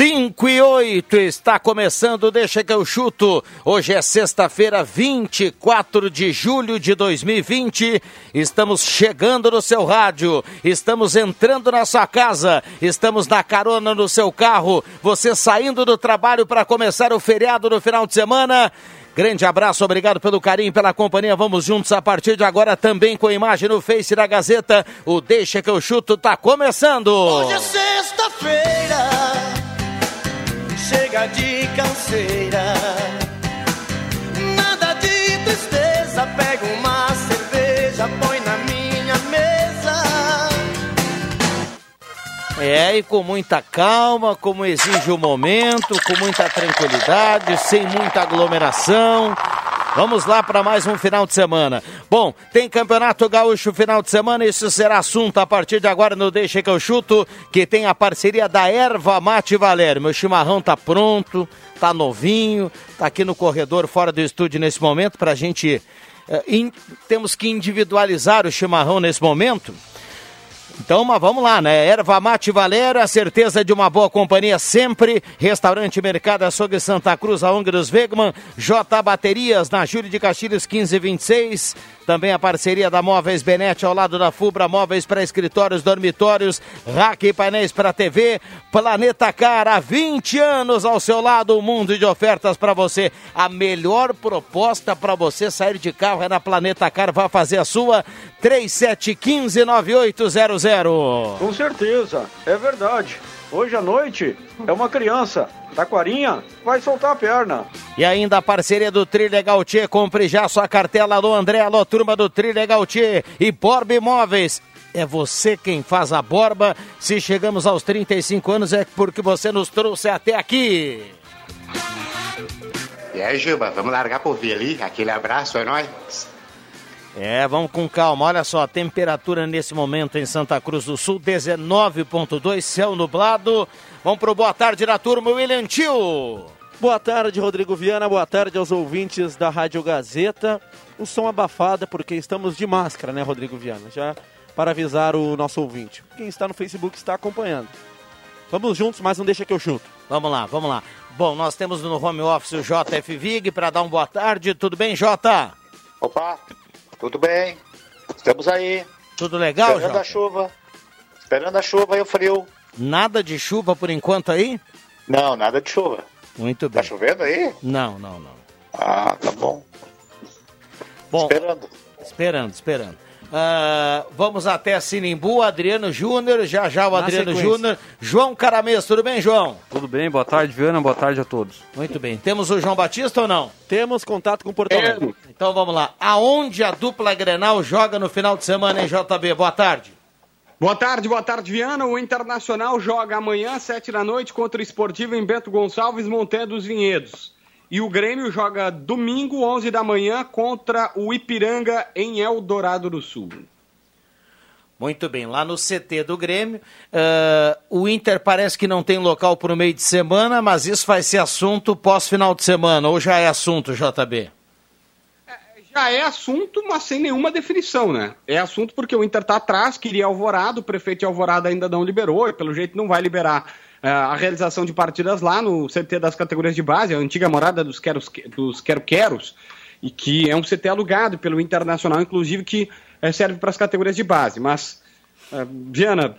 5 e 8 está começando, deixa que eu chuto. Hoje é sexta-feira, 24 de julho de 2020. Estamos chegando no seu rádio, estamos entrando na sua casa, estamos na carona no seu carro, você saindo do trabalho para começar o feriado no final de semana. Grande abraço, obrigado pelo carinho, pela companhia. Vamos juntos a partir de agora também com imagem no Face da Gazeta. O Deixa que eu chuto tá começando. Hoje é sexta-feira chega de canseira. Nada de tristeza, pega uma cerveja, põe na minha mesa. É, e com muita calma, como exige o momento, com muita tranquilidade, sem muita aglomeração. Vamos lá para mais um final de semana. Bom, tem Campeonato Gaúcho final de semana, isso será assunto a partir de agora no Deixa que eu chuto, que tem a parceria da Erva Mate Valério. Meu chimarrão tá pronto, tá novinho, tá aqui no corredor fora do estúdio nesse momento para a gente uh, in, temos que individualizar o chimarrão nesse momento. Então, mas vamos lá, né? Erva Mate Valério, a certeza de uma boa companhia sempre. Restaurante Mercado Açougue Santa Cruz, a ONG dos Wegman. J Baterias, na Júlio de Castilhos 1526. Também a parceria da Móveis Benete ao lado da Fubra, móveis para escritórios, dormitórios, rack e painéis para TV. Planeta Cara, 20 anos ao seu lado, um mundo de ofertas para você. A melhor proposta para você sair de carro é na Planeta Car. Vá fazer a sua 37159800. Com certeza, é verdade. Hoje à noite é uma criança. Taquarinha vai soltar a perna. E ainda a parceria do Trilegal Tchê. Compre já sua cartela. Alô, André. Alô, turma do Trilegal Tchê. E Borba Imóveis. É você quem faz a borba. Se chegamos aos 35 anos é porque você nos trouxe até aqui. E aí, Juba, vamos largar por vir ali? Aquele abraço, é nóis. É, vamos com calma. Olha só, a temperatura nesse momento em Santa Cruz do Sul, 19.2, céu nublado. Vamos pro boa tarde na turma, William Tio. Boa tarde, Rodrigo Viana. Boa tarde aos ouvintes da Rádio Gazeta. O som abafado porque estamos de máscara, né, Rodrigo Viana? Já para avisar o nosso ouvinte. Quem está no Facebook está acompanhando. Vamos juntos, mas não deixa que eu chuto. Vamos lá, vamos lá. Bom, nós temos no home office o JF Vig para dar um boa tarde. Tudo bem, Jota? Opa, tudo bem. Estamos aí. Tudo legal, Esperando Jota? a chuva. Esperando a chuva e o frio. Nada de chuva por enquanto aí? Não, nada de chuva. Muito bem. Tá chovendo aí? Não, não, não. Ah, tá bom. Bom, Esperando. Esperando, esperando. Ah, vamos até Sinimbu, Adriano Júnior, já já o Na Adriano. Júnior. João Caramês, tudo bem, João? Tudo bem, boa tarde, Viana, boa tarde a todos. Muito bem. Temos o João Batista ou não? Temos contato com Porto Alegre. Então vamos lá. Aonde a dupla Grenal joga no final de semana em JB? Boa tarde. Boa tarde, boa tarde, Viana. O Internacional joga amanhã, às sete da noite, contra o Esportivo em Bento Gonçalves, Montanha dos Vinhedos. E o Grêmio joga domingo, 11 da manhã, contra o Ipiranga em Eldorado do Sul. Muito bem, lá no CT do Grêmio. ah, o Inter parece que não tem local para o meio de semana, mas isso vai ser assunto pós-final de semana, ou já é assunto, JB? Já é assunto, mas sem nenhuma definição, né? É assunto porque o Inter tá atrás, queria Alvorada, o prefeito de Alvorada ainda não liberou, e pelo jeito não vai liberar a realização de partidas lá no CT das categorias de base, a antiga morada dos Queros, dos Quero Queros, e que é um CT alugado pelo Internacional, inclusive, que eh, serve para as categorias de base. Mas, eh, Viana,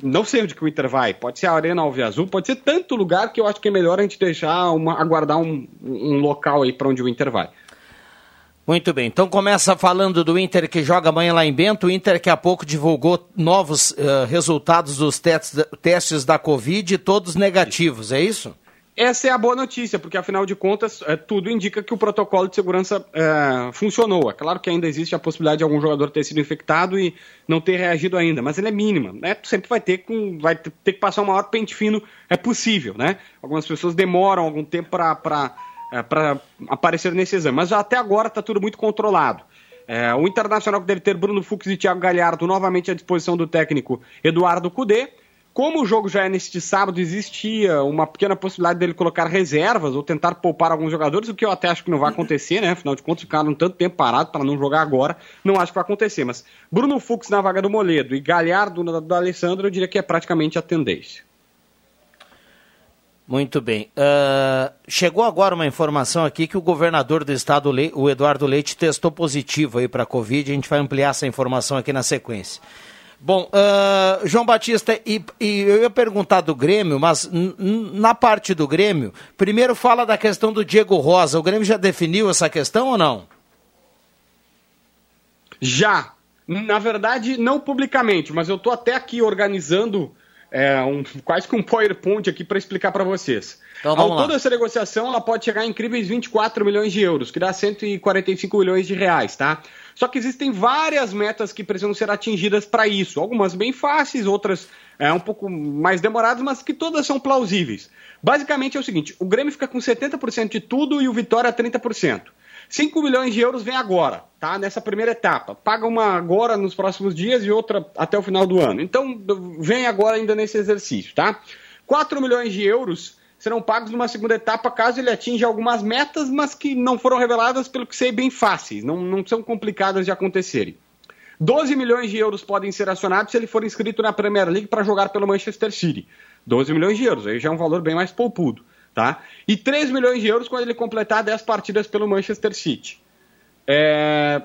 não sei onde que o Inter vai. Pode ser a Arena Alve Azul, pode ser tanto lugar que eu acho que é melhor a gente deixar uma, aguardar um, um local aí para onde o Inter vai. Muito bem, então começa falando do Inter que joga amanhã lá em Bento. O Inter que há pouco divulgou novos uh, resultados dos testes, testes da Covid, todos negativos, é isso? Essa é a boa notícia, porque afinal de contas, é, tudo indica que o protocolo de segurança é, funcionou. É claro que ainda existe a possibilidade de algum jogador ter sido infectado e não ter reagido ainda, mas ele é mínima. Né? sempre vai ter, com, vai ter que passar o maior pente fino é possível. Né? Algumas pessoas demoram algum tempo para é, aparecer nesse exame, mas até agora está tudo muito controlado. É, o Internacional que deve ter Bruno Fux e Thiago Galhardo novamente à disposição do técnico Eduardo Cudê. Como o jogo já é neste sábado, existia uma pequena possibilidade dele colocar reservas ou tentar poupar alguns jogadores, o que eu até acho que não vai acontecer, né? Afinal de contas, ficaram tanto tempo parado para não jogar agora, não acho que vai acontecer. Mas Bruno Fux na vaga do Moledo e Galhardo na do Alessandro, eu diria que é praticamente a tendência. Muito bem. Uh, chegou agora uma informação aqui que o governador do estado, o Eduardo Leite, testou positivo aí para a Covid. A gente vai ampliar essa informação aqui na sequência. Bom, uh, João Batista, e, e, eu ia perguntar do Grêmio, mas na parte do Grêmio, primeiro fala da questão do Diego Rosa. O Grêmio já definiu essa questão ou não? Já. Na verdade, não publicamente, mas eu estou até aqui organizando é, um, quase que um PowerPoint aqui para explicar para vocês. Então, Ao todo essa negociação ela pode chegar a incríveis 24 milhões de euros, que dá 145 milhões de reais, tá? Só que existem várias metas que precisam ser atingidas para isso. Algumas bem fáceis, outras é, um pouco mais demoradas, mas que todas são plausíveis. Basicamente é o seguinte: o Grêmio fica com 70% de tudo e o Vitória 30%. 5 milhões de euros vem agora, tá? Nessa primeira etapa. Paga uma agora nos próximos dias e outra até o final do ano. Então, vem agora ainda nesse exercício, tá? 4 milhões de euros serão pagos numa segunda etapa caso ele atinja algumas metas, mas que não foram reveladas, pelo que sei, bem fáceis, não, não são complicadas de acontecerem. 12 milhões de euros podem ser acionados se ele for inscrito na Premier League para jogar pelo Manchester City. 12 milhões de euros, aí já é um valor bem mais poupudo. Tá? E 3 milhões de euros quando ele completar 10 partidas pelo Manchester City. É...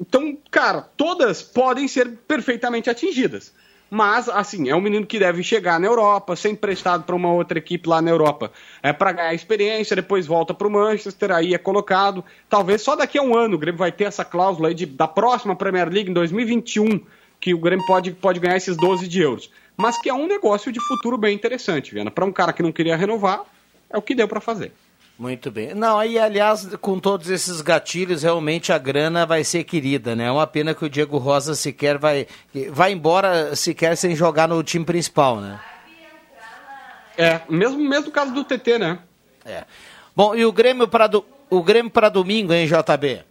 Então, cara, todas podem ser perfeitamente atingidas. Mas, assim, é um menino que deve chegar na Europa, ser emprestado para uma outra equipe lá na Europa é para ganhar experiência, depois volta para o Manchester, aí é colocado. Talvez só daqui a um ano o Grêmio vai ter essa cláusula aí de, da próxima Premier League, em 2021, que o Grêmio pode, pode ganhar esses 12 de euros. Mas que é um negócio de futuro bem interessante, Viana. Para um cara que não queria renovar, é o que deu para fazer. Muito bem. Não, aí, aliás, com todos esses gatilhos, realmente a grana vai ser querida, né? É uma pena que o Diego Rosa sequer vai, vai embora sequer sem jogar no time principal, né? É, mesmo, mesmo caso do TT, né? É. Bom, e o Grêmio para do, o Grêmio para domingo, hein, JB?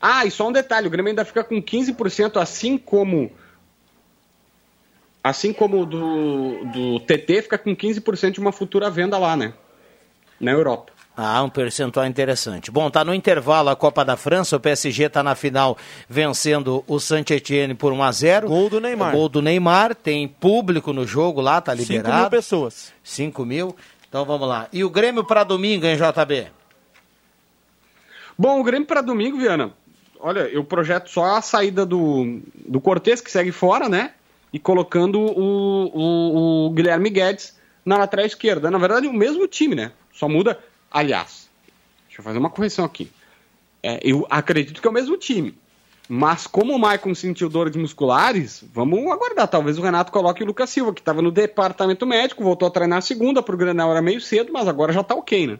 Ah, e só um detalhe, o Grêmio ainda fica com 15%, assim como assim como do, do TT fica com 15% de uma futura venda lá, né? Na Europa. Ah, um percentual interessante. Bom, tá no intervalo a Copa da França, o PSG tá na final vencendo o Saint-Etienne por 1 a 0. Gol do Neymar. Gol do Neymar, tem público no jogo lá, tá liberado. 5 mil pessoas. 5 mil. Então vamos lá. E o Grêmio para domingo, hein, JB? Bom, o Grêmio para domingo, Viana. Olha, eu projeto só a saída do, do Cortez, que segue fora, né? E colocando o, o, o Guilherme Guedes na lateral esquerda. Na verdade, o mesmo time, né? Só muda Aliás, deixa eu fazer uma correção aqui. É, eu acredito que é o mesmo time. Mas como o Maicon sentiu dores musculares, vamos aguardar. Talvez o Renato coloque o Lucas Silva, que estava no departamento médico, voltou a treinar a segunda, para o Grenal era meio cedo, mas agora já está ok, né?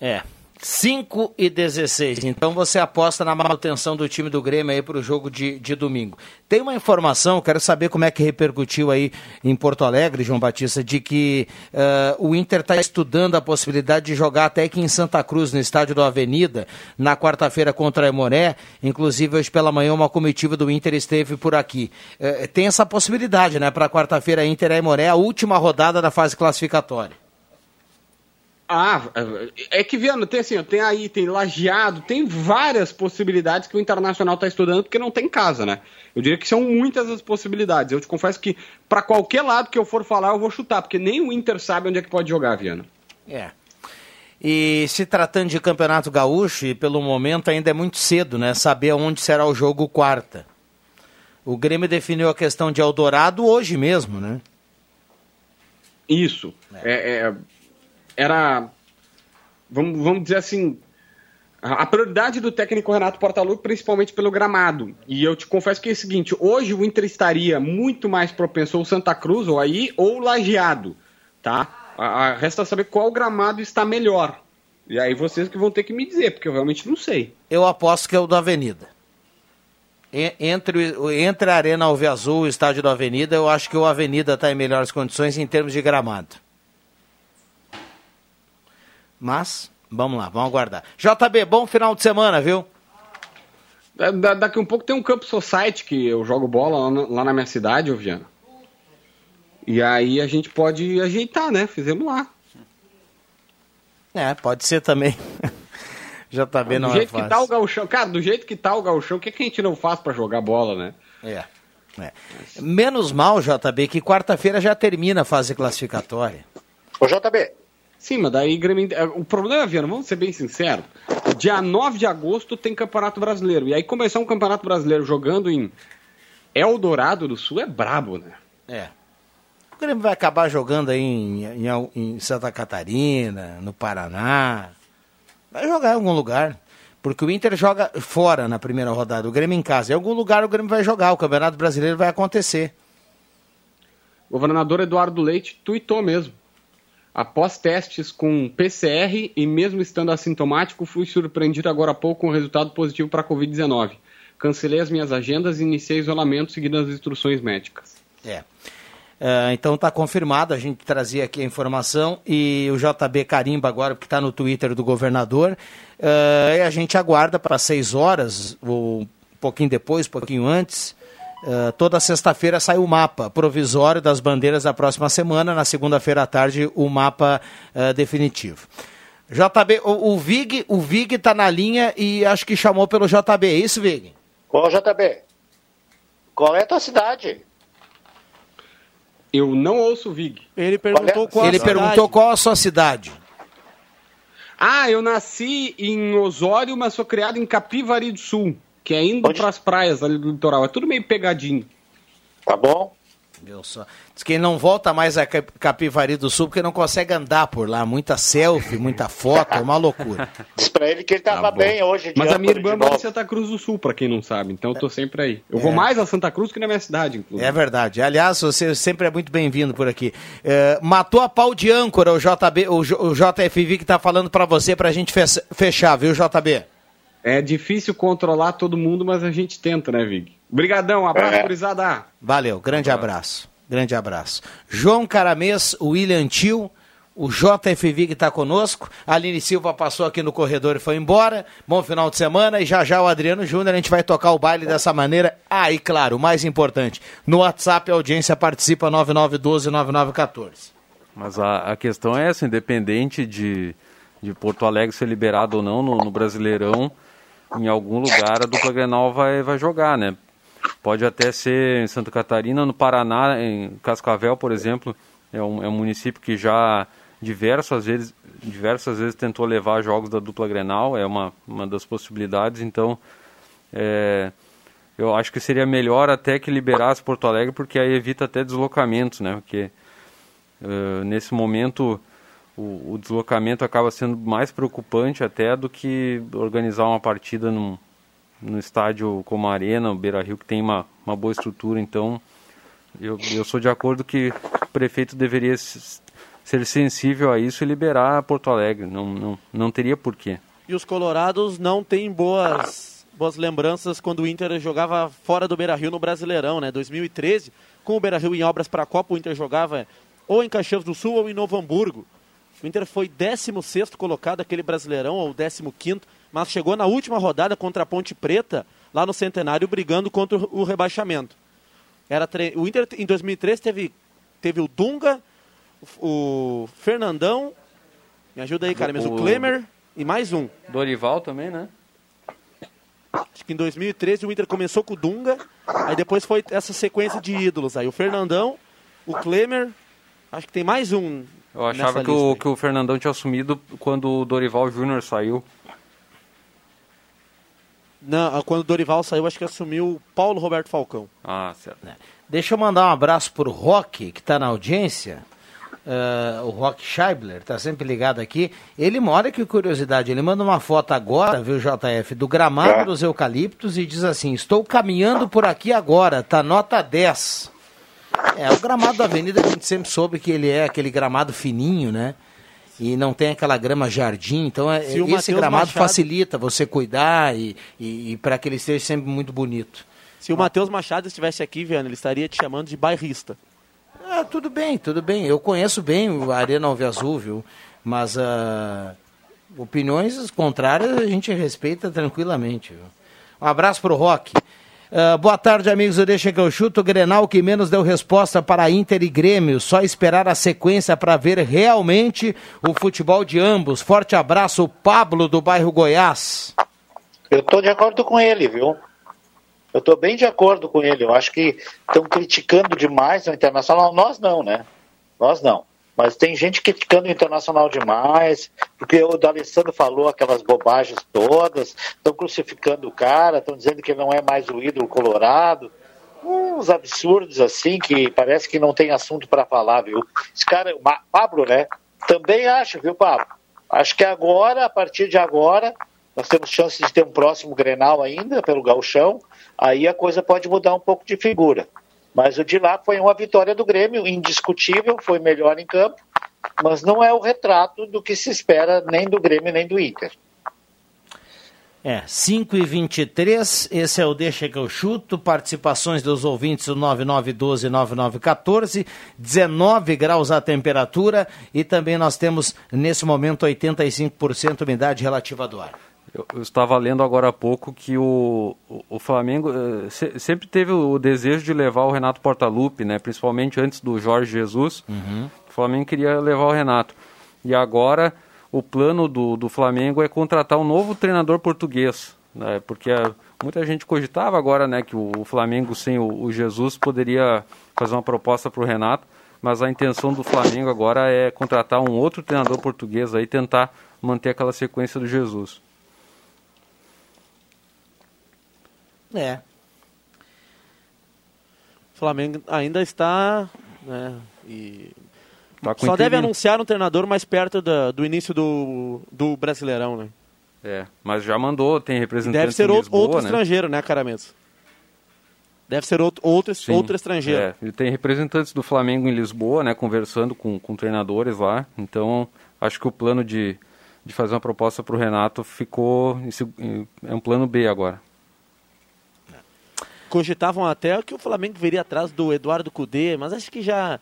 É, 5 e 16. Então você aposta na manutenção do time do Grêmio aí para o jogo de, de domingo. Tem uma informação, quero saber como é que repercutiu aí em Porto Alegre, João Batista, de que uh, o Inter está estudando a possibilidade de jogar até aqui em Santa Cruz, no estádio do Avenida, na quarta-feira contra a Emoré. Inclusive, hoje pela manhã, uma comitiva do Inter esteve por aqui. Uh, tem essa possibilidade, né? Para quarta-feira, Inter e Emoré, a última rodada da fase classificatória. Ah, é que, Viano, tem assim, tem aí, tem lajeado, tem várias possibilidades que o Internacional está estudando porque não tem casa, né? Eu diria que são muitas as possibilidades. Eu te confesso que para qualquer lado que eu for falar, eu vou chutar, porque nem o Inter sabe onde é que pode jogar, Viano. É. E se tratando de Campeonato Gaúcho, e pelo momento ainda é muito cedo, né? Saber onde será o jogo quarta. O Grêmio definiu a questão de Eldorado hoje mesmo, né? Isso. É. É, é, era, vamos, vamos dizer assim, A prioridade do técnico Renato Portaluppi, principalmente pelo gramado. E eu te confesso que é o seguinte: hoje o Inter estaria muito mais propenso ou Santa Cruz, ou aí, ou Lajeado. Tá? A, a- resta saber qual gramado está melhor. E aí vocês que vão ter que me dizer, porque eu realmente não sei. Eu aposto que é o do Avenida. Entre, entre a Arena Alve Azul e o estádio do Avenida, eu acho que o Avenida está em melhores condições em termos de gramado. Mas, vamos lá, vamos aguardar. JB, bom final de semana, viu? Da- da- daqui um pouco tem um Campo Society que eu jogo bola lá na, lá na minha cidade, ô Viana. E aí a gente pode ajeitar, né? Fizemos lá. É, pode ser também. JB não do é jeito que tá o gauchão, cara, do jeito que tá o gauchão, o que, que a gente não faz pra jogar bola, né? É. é. Menos mal, JB, que quarta-feira já termina a fase classificatória. Ô, JB. Sim, mas daí Grêmio. é, O problema, Viana, vamos ser bem sinceros. Dia 9 de agosto tem Campeonato Brasileiro. E aí começar um Campeonato Brasileiro jogando em Eldorado do Sul é brabo, né? É. O Grêmio vai acabar jogando aí em, em- em Santa Catarina, no Paraná. Vai jogar em algum lugar. Porque o Inter joga fora na primeira rodada, o Grêmio em casa. Em algum lugar o Grêmio vai jogar, o Campeonato Brasileiro vai acontecer. O governador Eduardo Leite tuitou mesmo. Após testes com PCR e mesmo estando assintomático, fui surpreendido agora há pouco com o resultado positivo para a Covid-19. Cancelei as minhas agendas e iniciei isolamento seguindo as instruções médicas. É. Ah, então está confirmado, a gente trazia aqui a informação e o JB carimba agora, porque está no Twitter do governador. Ah, e a gente aguarda para seis horas, ou um pouquinho depois, um pouquinho antes. Ah, toda sexta-feira sai o mapa provisório das bandeiras da próxima semana, na segunda-feira à tarde o mapa ah, definitivo. JB, o, o Vig, o Vig tá na linha e acho que chamou pelo JB, é isso, Vig? Ô, JB. Qual é a tua cidade? Eu não ouço o Vig. Ele perguntou qual a Ele cidade. perguntou qual a sua cidade. Ah, eu nasci em Osório, mas sou criado em Capivari do Sul, que é indo para as praias ali do litoral. É tudo meio pegadinho. Tá bom. Viu só? Diz que ele não volta mais a Cap- Capivari do Sul porque não consegue andar por lá. Muita selfie, muita foto, é uma loucura. Diz pra ele que ele tava bem hoje. de Mas a minha irmã mora em. Santa Cruz do Sul, pra quem não sabe. Então eu tô sempre aí. Eu É. vou mais a Santa Cruz que na minha cidade, inclusive. É verdade. Aliás, você sempre é muito bem-vindo por aqui. É, matou a pau de âncora o JB, o, J- o JFV que tá falando pra você pra gente fe- fechar, viu, JB? É difícil controlar todo mundo, mas a gente tenta, né, Vig? Obrigadão, abraço, É. gurizada. Valeu, grande abraço. Grande abraço. João Caramês, o William Tio, o JFV que está conosco. A Aline Silva passou aqui no corredor e foi embora. Bom final de semana. E já já o Adriano Júnior, a gente vai tocar o baile dessa maneira. Ah, e claro, o mais importante, no WhatsApp a audiência participa 9912-9914. Mas a, a questão é essa, independente de, de Porto Alegre ser liberado ou não no, no Brasileirão, em algum lugar a dupla Grenal vai, vai jogar, né? Pode até ser em Santa Catarina, no Paraná, em Cascavel, por exemplo, é um, é um município que já diversas vezes, diversas vezes tentou levar jogos da dupla Grenal, é uma, uma das possibilidades, então é, eu acho que seria melhor até que liberasse Porto Alegre, porque aí evita até deslocamentos, né? Porque eh, nesse momento o, o deslocamento acaba sendo mais preocupante até do que organizar uma partida num, num estádio como a Arena, o Beira Rio, que tem uma, uma boa estrutura. Então, eu, eu sou de acordo que o prefeito deveria ser sensível a isso e liberar Porto Alegre. Não, não, não teria porquê. E os colorados não têm boas, boas lembranças quando o Inter jogava fora do Beira-Rio no Brasileirão, né? 2013, com o Beira-Rio em obras para a Copa, o Inter jogava ou em Caxias do Sul ou em Novo Hamburgo. O Inter foi 16º colocado aquele Brasileirão, ou 15º, mas chegou na última rodada contra a Ponte Preta, lá no Centenário, brigando contra o o rebaixamento. Era tre- O Inter, em 2003, teve, teve o Dunga, o Fernandão, me ajuda aí, cara, mas o O- Klemer e mais um. Dorival também, né? Acho que em 2013 o Inter começou com o Dunga, aí depois foi essa sequência de ídolos. Aí o Fernandão, o Klemer, acho que tem mais um. Eu achava que o, que o Fernandão tinha assumido quando o Dorival Júnior saiu. Não, quando o Dorival saiu, acho que assumiu o Paulo Roberto Falcão. Ah, certo. Deixa eu mandar um abraço pro Rock, que está na audiência. uh, o Rock Scheibler, tá sempre ligado aqui. Ele mora, que curiosidade, ele manda uma foto agora, viu, JF, do gramado é. dos eucaliptos e diz assim: Estou caminhando por aqui agora, tá nota 10. É, o gramado da avenida a gente sempre soube que ele é aquele gramado fininho, né? E não tem aquela grama jardim, então é, esse Mateus gramado Machado... facilita você cuidar e, e, e para que ele esteja sempre muito bonito. Se o Matheus Machado estivesse aqui, Viana, ele estaria te chamando de bairrista. Ah, tudo bem, tudo bem. Eu conheço bem o Arena Alve Azul, viu? Mas uh, opiniões contrárias a gente respeita tranquilamente. Viu? Um abraço pro Rock. Uh, boa tarde, amigos do Deixa que eu chuto. O Grenal que menos deu resposta para Inter e Grêmio. Só esperar a sequência para ver realmente o futebol de ambos. Forte abraço, Pablo do bairro Goiás. Eu estou de acordo com ele, viu? Eu estou bem de acordo com ele. Eu acho que estão criticando demais o Internacional. Nós não, né? Nós não. Mas tem gente criticando o Internacional demais, porque o D'Alessandro falou aquelas bobagens todas, estão crucificando o cara, estão dizendo que ele não é mais o ídolo colorado. Uns absurdos assim, que parece que não tem assunto para falar, viu? Esse cara, o Pablo, né? Também acho, viu, Pablo? Acho que agora, a partir de agora, nós temos chance de ter um próximo Grenal ainda, pelo Galchão aí a coisa pode mudar um pouco de figura. Mas o de lá foi uma vitória do Grêmio, indiscutível, foi melhor em campo, mas não é o retrato do que se espera nem do Grêmio nem do Inter. É, 5 e 23 esse é o Deixa que eu chuto, participações dos ouvintes do 9912-9914, 19 graus a temperatura e também nós temos nesse momento 85% umidade relativa do ar. Eu, eu, estava lendo agora há pouco que o, o, o Flamengo uh, se, sempre teve o desejo de levar o Renato Portaluppi, né? Principalmente antes do Jorge Jesus. Uhum. O Flamengo queria levar o Renato. E agora o plano do, do Flamengo é contratar um novo treinador português, né? Porque a, muita gente cogitava agora, né, que o, o Flamengo sem o, o Jesus poderia fazer uma proposta para o Renato. Mas a intenção do Flamengo agora é contratar um outro treinador português aí, tentar manter aquela sequência do Jesus. É. O Flamengo ainda está. Né, e tá só deve anunciar um treinador mais perto da, do início do, do Brasileirão, né? É, mas já mandou, tem representante Deve ser outro, Lisboa, outro né? estrangeiro, né, Caramento? Deve ser outro, outro, Sim, outro estrangeiro. É, ele tem representantes do Flamengo em Lisboa, né, conversando com, com treinadores lá. Então, acho que o plano de, de fazer uma proposta para o Renato ficou. É um plano B agora cogitavam até que o Flamengo viria atrás do Eduardo Cudê, mas acho que já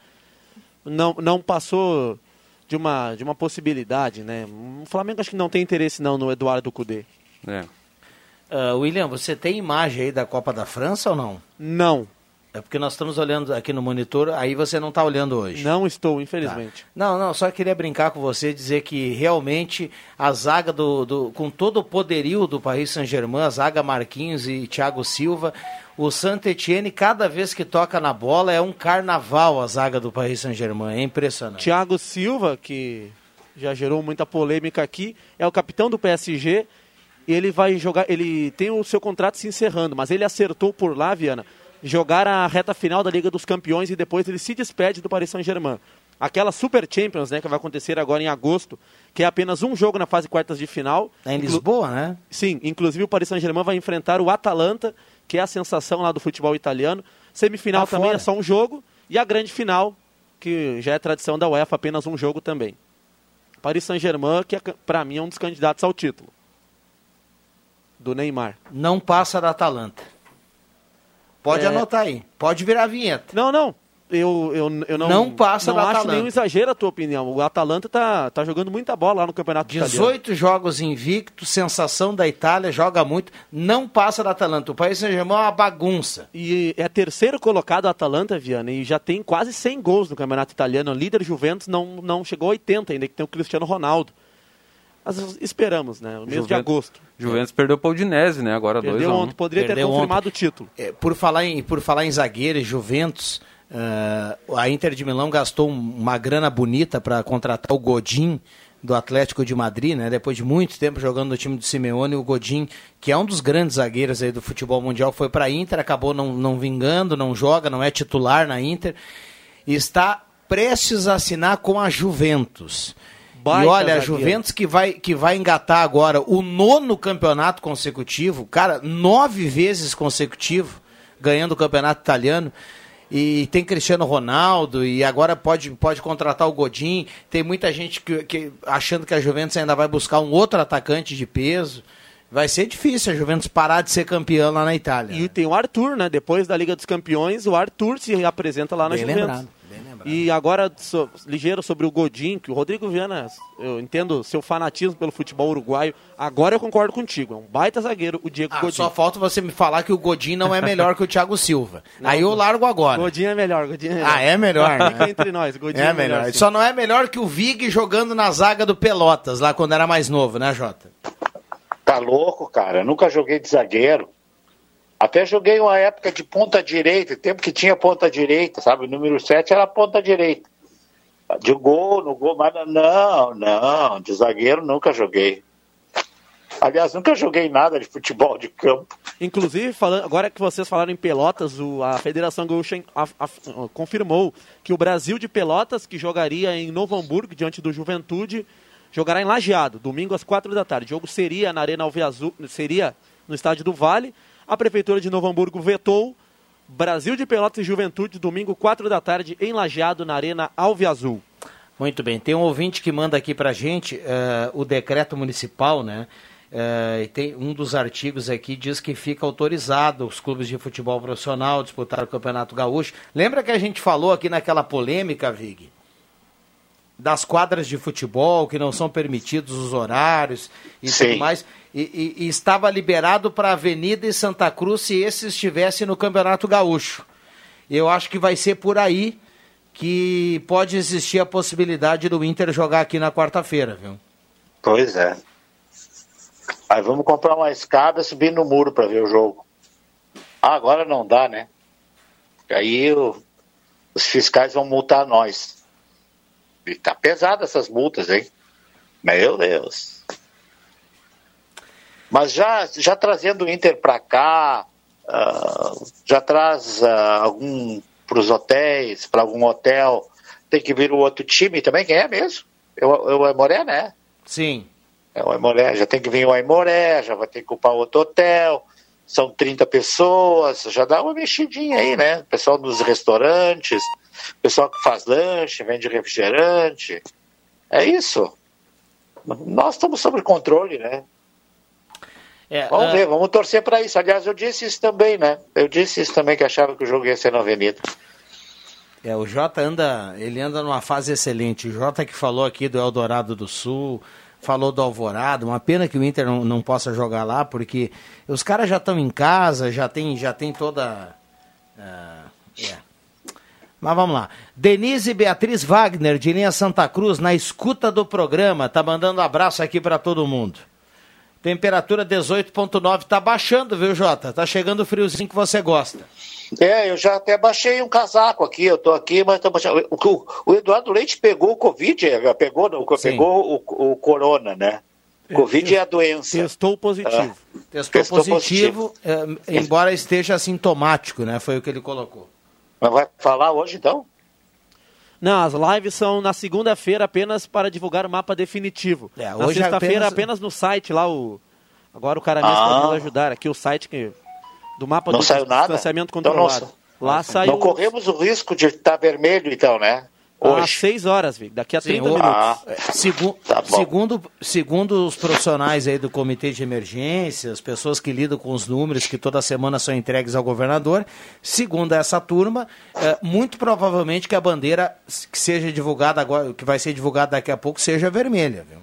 não, não passou de uma, de uma possibilidade, né? O Flamengo acho que não tem interesse não no Eduardo Cudê. É. Uh, William, você tem imagem aí da Copa da França ou não? Não. É porque nós estamos olhando aqui no monitor, aí você não está olhando hoje. Não estou, infelizmente. Tá. Não, não, só queria brincar com você e dizer que realmente a zaga do, do com todo o poderio do Paris Saint-Germain, a zaga Marquinhos e Thiago Silva, o Saint Etienne, cada vez que toca na bola, é um carnaval a zaga do Paris Saint-Germain. É impressionante. Thiago Silva, que já gerou muita polêmica aqui, é o capitão do PSG. Ele vai jogar, ele tem o seu contrato se encerrando, mas ele acertou por lá, Viana, jogar a reta final da Liga dos Campeões e depois ele se despede do Paris Saint-Germain. Aquela Super Champions, né, que vai acontecer agora em agosto, que é apenas um jogo na fase quartas de final. É em Lisboa, né? Sim, inclusive o Paris Saint-Germain vai enfrentar o Atalanta que é a sensação lá do futebol italiano. Semifinal tá também fora. é só um jogo. E a grande final, que já é tradição da UEFA, apenas um jogo também. Paris Saint-Germain, que é, para mim é um dos candidatos ao título. Do Neymar. Não passa da Atalanta. Pode é... anotar aí. Pode virar a vinheta. Não, não eu, eu, eu não, não passa não acho Atalanta. nenhum exagero a tua opinião. O Atalanta tá, tá jogando muita bola lá no Campeonato 18 italiano. jogos invicto, sensação da Itália, joga muito, não passa da Atalanta. O país Saint-Germain é uma bagunça. E é terceiro colocado a Atalanta, Viana, e já tem quase 100 gols no Campeonato Italiano. O líder Juventus não, não chegou a 80 ainda, que tem o Cristiano Ronaldo. Mas esperamos, né? O mês Juventus, de agosto. Juventus é. perdeu para o Udinese, né? Agora perdeu dois ontem, poderia perdeu ter confirmado ontem. o título. É, por, falar em, por falar em zagueiro e Juventus, Uh, a Inter de Milão gastou uma grana bonita para contratar o Godin do Atlético de Madrid, né? Depois de muito tempo jogando no time do Simeone, o Godin, que é um dos grandes zagueiros aí do futebol mundial, foi para a Inter, acabou não, não vingando, não joga, não é titular na Inter, e está prestes a assinar com a Juventus. Baita e olha, a. Juventus que vai, que vai engatar agora o nono campeonato consecutivo, cara, nove vezes consecutivo, ganhando o campeonato italiano. E tem Cristiano Ronaldo, e agora pode, pode contratar o Godin. Tem muita gente que, que achando que a Juventus ainda vai buscar um outro atacante de peso. Vai ser difícil a Juventus parar de ser campeã lá na Itália. E tem o Arthur, né? Depois da Liga dos Campeões, o Arthur se apresenta lá na Bem Juventus. lembrado, E agora, so- ligeiro sobre o Godin, que o Rodrigo Viana, eu entendo seu fanatismo pelo futebol uruguaio. Agora eu concordo contigo. É um baita zagueiro, o Diego Ah, Godin. só falta você me falar que o Godin não é melhor que o Thiago Silva. Aí eu largo agora. Godin é melhor, Godin é melhor. Ah, é melhor, né? Fica entre nós, Godin É melhor. sim. Só não é melhor que o Vig jogando na zaga do Pelotas, lá quando era mais novo, né, Jota? Tá louco, cara. Eu nunca joguei de zagueiro. Até joguei uma época de ponta direita, tempo que tinha ponta direita, sabe? O número 7 era ponta direita. De gol, no gol, mas não, não, de zagueiro nunca joguei. Aliás, nunca joguei nada de futebol de campo. Inclusive, falando, agora que vocês falaram em Pelotas, o- a Federação Gaúcha confirmou que o Brasil de Pelotas, que jogaria em Novo Hamburgo, diante do Juventude, jogará em Lajeado, domingo às quatro da tarde. O jogo seria na Arena Alveazul, seria no Estádio do Vale. A Prefeitura de Novo Hamburgo vetou. Brasil de Pelotas e Juventude, domingo, quatro da tarde, em Lajeado, na Arena Alveazul. Muito bem. Tem um ouvinte que manda aqui pra gente eh, o decreto municipal, né? E tem um dos artigos aqui diz que fica autorizado os clubes de futebol profissional disputar o Campeonato Gaúcho. Lembra que a gente falou aqui naquela polêmica, Vig? Das quadras de futebol, que não são permitidos os horários e Sim. tudo mais. E, e- e estava liberado para Avenida e Santa Cruz se esse estivesse no Campeonato Gaúcho. Eu acho que vai ser por aí que pode existir a possibilidade do Inter jogar aqui na quarta-feira, viu? Pois é. Aí vamos comprar uma escada e subir no muro para ver o jogo. Ah, agora não dá, né? Aí o- os fiscais vão multar nós. E tá pesado essas multas, hein? Meu Deus. Mas já, já trazendo o Inter para cá, ah, já traz ah, algum para os hotéis, para algum hotel, tem que vir o outro time também, quem é mesmo? Eu, eu é Moré, né? Sim. É o Aimoré, já tem que vir o Aimoré, já vai ter que ocupar outro hotel, são 30 pessoas, já dá uma mexidinha aí, né? Pessoal dos restaurantes, pessoal que faz lanche, vende refrigerante. É isso. Nós estamos sob controle, né? É, Vamos ah, ver, vamos torcer para isso. Aliás, eu disse isso também, né? Eu disse isso também que achava que o jogo ia ser na Avenida. É, o Jota anda, ele anda numa fase excelente. O Jota que falou aqui do Eldorado do Sul, falou do Alvorado. Uma pena que o Inter não, não possa jogar lá, porque os caras já estão em casa, já tem, já tem toda. ah, é. Mas vamos lá. Denise Beatriz Wagner, de linha Santa Cruz, na escuta do programa, tá mandando abraço aqui para todo mundo. Temperatura 18.9, tá baixando, viu, Jota? Tá chegando o friozinho que você gosta. É, eu já até baixei um casaco aqui, eu tô aqui, mas tô baixando. O, o- Eduardo Leite pegou o Covid, é, pegou, não, pegou o, o corona, né? Covid é a doença. Testou positivo. Testou, Testou positivo, eh, embora esteja assintomático, né? Foi o que ele colocou. Mas vai falar hoje então? Não, as lives são na segunda-feira apenas para divulgar o mapa definitivo. É, na hoje sexta-feira apenas- apenas... no site lá, o... agora o cara mesmo Ah. pode nos ajudar aqui, o site que... do mapa Não do saiu nada? distanciamento Então não controlado. lá saiu Não corremos o risco de estar vermelho então, né? Às Hoje. 6 horas, Vic, daqui a Sim, 30 o- minutos. Ah, Segu- Tá bom. segundo, segundo os profissionais aí do Comitê de Emergência, as pessoas que lidam com os números que toda semana são entregues ao governador, segundo essa turma, eh, muito provavelmente que a bandeira que seja divulgada agora, que vai ser divulgada daqui a pouco, seja vermelha, viu?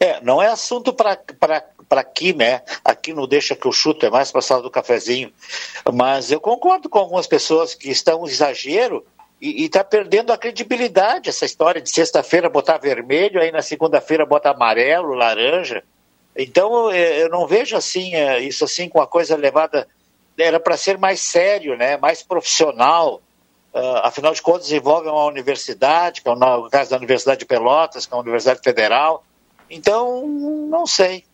É, não é assunto para aqui, né? Aqui no Deixa que eu chuto, é mais para a sala do cafezinho. Mas eu concordo com algumas pessoas que estão exagero e está perdendo a credibilidade essa história de sexta-feira botar vermelho, aí na segunda-feira botar amarelo, laranja. Então eh, eu não vejo assim eh, isso assim com a coisa levada. Era para ser mais sério, né? Mais profissional. Ah, afinal de contas, envolve uma universidade, que é o caso da Universidade de Pelotas, que é uma universidade federal. Então, não sei.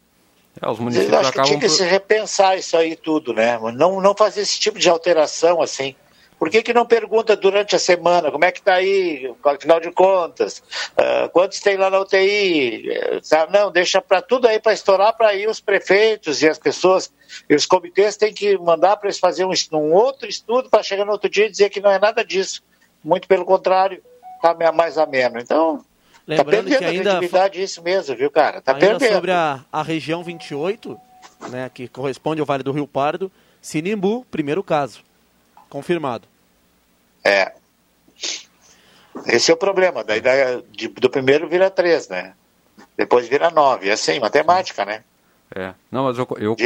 É, os Eu municípios acho que tinha que se repensar isso aí tudo, né? Não, não fazer esse tipo de alteração assim. Por que, que não pergunta durante a semana como é que está aí, afinal de contas, uh, quantos tem lá na UTI? Sabe? Não, deixa para tudo aí para estourar para ir os prefeitos e as pessoas e os comitês têm que mandar para eles fazerem um, um outro estudo para chegar no outro dia e dizer que não é nada disso. Muito pelo contrário, está mais ameno. Então, tá Lembrando perdendo que a ainda credibilidade isso mesmo, viu, cara? Tá Ainda perdendo. sobre a, a região 28, né, que corresponde ao Vale do Rio Pardo, Sinimbu, primeiro caso. Confirmado. É. Esse é o problema. Daí, daí de- do primeiro vira três, né? Depois vira nove. É assim, matemática, né? É. Não, mas eu, eu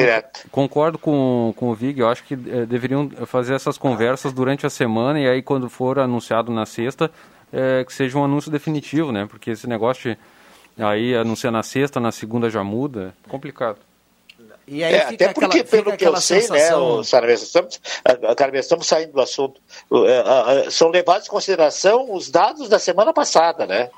concordo com, com o Vig. Eu acho que eh, deveriam fazer essas conversas durante a semana e aí quando for anunciado na sexta, eh, que seja um anúncio definitivo, né? Porque esse negócio de aí anunciar na sexta, na segunda já muda, é complicado. E aí É, fica até porque, aquela, fica pelo que eu sei, sensação... né, o Sarves, estamos, ah, Carmen, estamos saindo do assunto. É, ah, ah, são levados em consideração os dados da semana passada, né?